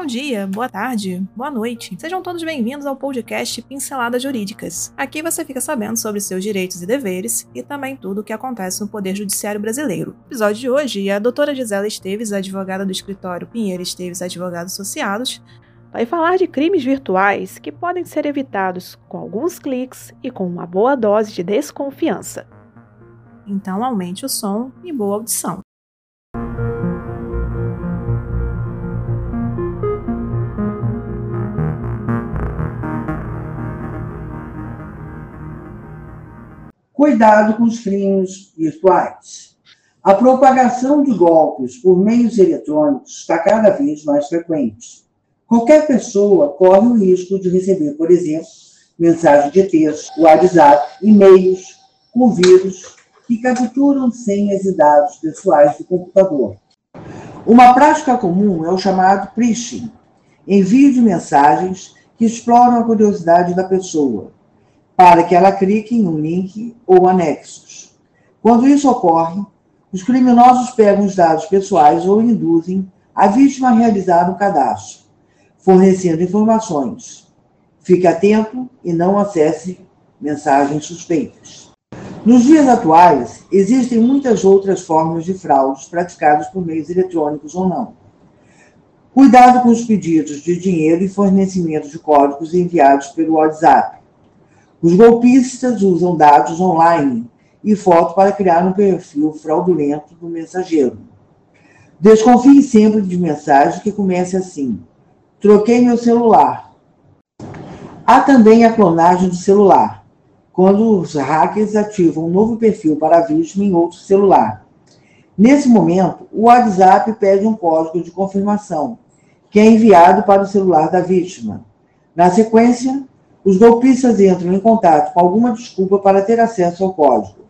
Bom dia, boa tarde, boa noite. Sejam todos bem-vindos ao podcast Pinceladas Jurídicas. Aqui você fica sabendo sobre seus direitos e deveres e também tudo o que acontece no Poder Judiciário Brasileiro. No episódio de hoje, a doutora Gisela Esteves, advogada do escritório Pinheiro Esteves Advogados Associados, vai falar de crimes virtuais que podem ser evitados com alguns cliques e com uma boa dose de desconfiança. Então aumente o som e boa audição. Cuidado com os crimes virtuais. A propagação de golpes por meios eletrônicos está cada vez mais frequente. Qualquer pessoa corre o risco de receber, por exemplo, mensagem de texto, WhatsApp, e-mails com vírus que capturam senhas e dados pessoais do computador. Uma prática comum é o chamado phishing, envio de mensagens que exploram a curiosidade da pessoa, para que ela clique em um link ou anexos. Quando isso ocorre, os criminosos pegam os dados pessoais ou induzem a vítima a realizar um cadastro, fornecendo informações. Fique atento e não acesse mensagens suspeitas. Nos dias atuais, existem muitas outras formas de fraudes praticadas por meios eletrônicos ou não. Cuidado com os pedidos de dinheiro e fornecimento de códigos enviados pelo WhatsApp os golpistas usam dados online e foto para criar um perfil fraudulento do mensageiro. Desconfie sempre de mensagem que comece assim: troquei meu celular. Há também a clonagem do celular, quando os hackers ativam um novo perfil para a vítima em outro celular. Nesse momento, o WhatsApp pede um código de confirmação, que é enviado para o celular da vítima. Na sequência, os golpistas entram em contato com alguma desculpa para ter acesso ao código.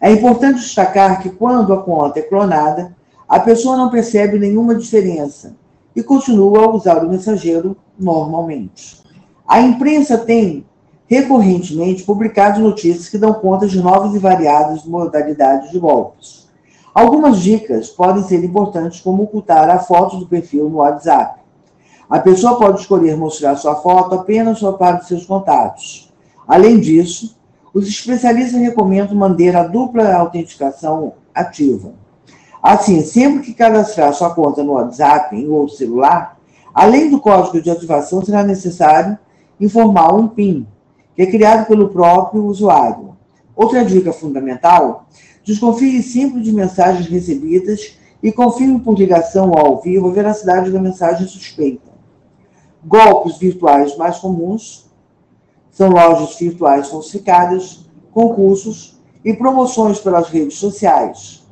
É importante destacar que quando a conta é clonada, a pessoa não percebe nenhuma diferença e continua a usar o mensageiro normalmente. A imprensa tem recorrentemente publicado notícias que dão conta de novas e variadas modalidades de golpes. Algumas dicas podem ser importantes, como ocultar a foto do perfil no WhatsApp a pessoa pode escolher mostrar sua foto apenas para os seus contatos. Além disso, os especialistas recomendam manter a dupla autenticação ativa. Assim, sempre que cadastrar sua conta no WhatsApp em outro celular, além do código de ativação, será necessário informar um PIN, que é criado pelo próprio usuário. Outra dica fundamental: desconfie sempre de mensagens recebidas e confirme por ligação ou ao vivo a veracidade da mensagem suspeita. Golpes virtuais mais comuns são lojas virtuais falsificadas, concursos e promoções pelas redes sociais,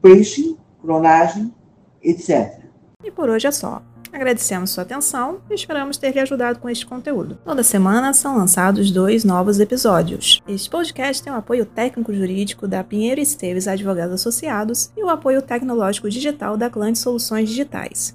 phishing, clonagem, etc. E por hoje é só. Agradecemos sua atenção e esperamos ter lhe ajudado com este conteúdo. Toda semana são lançados dois novos episódios. Este podcast tem o apoio técnico-jurídico da Pinheiro Esteves Advogados Associados e o apoio tecnológico digital da Clã de Soluções Digitais.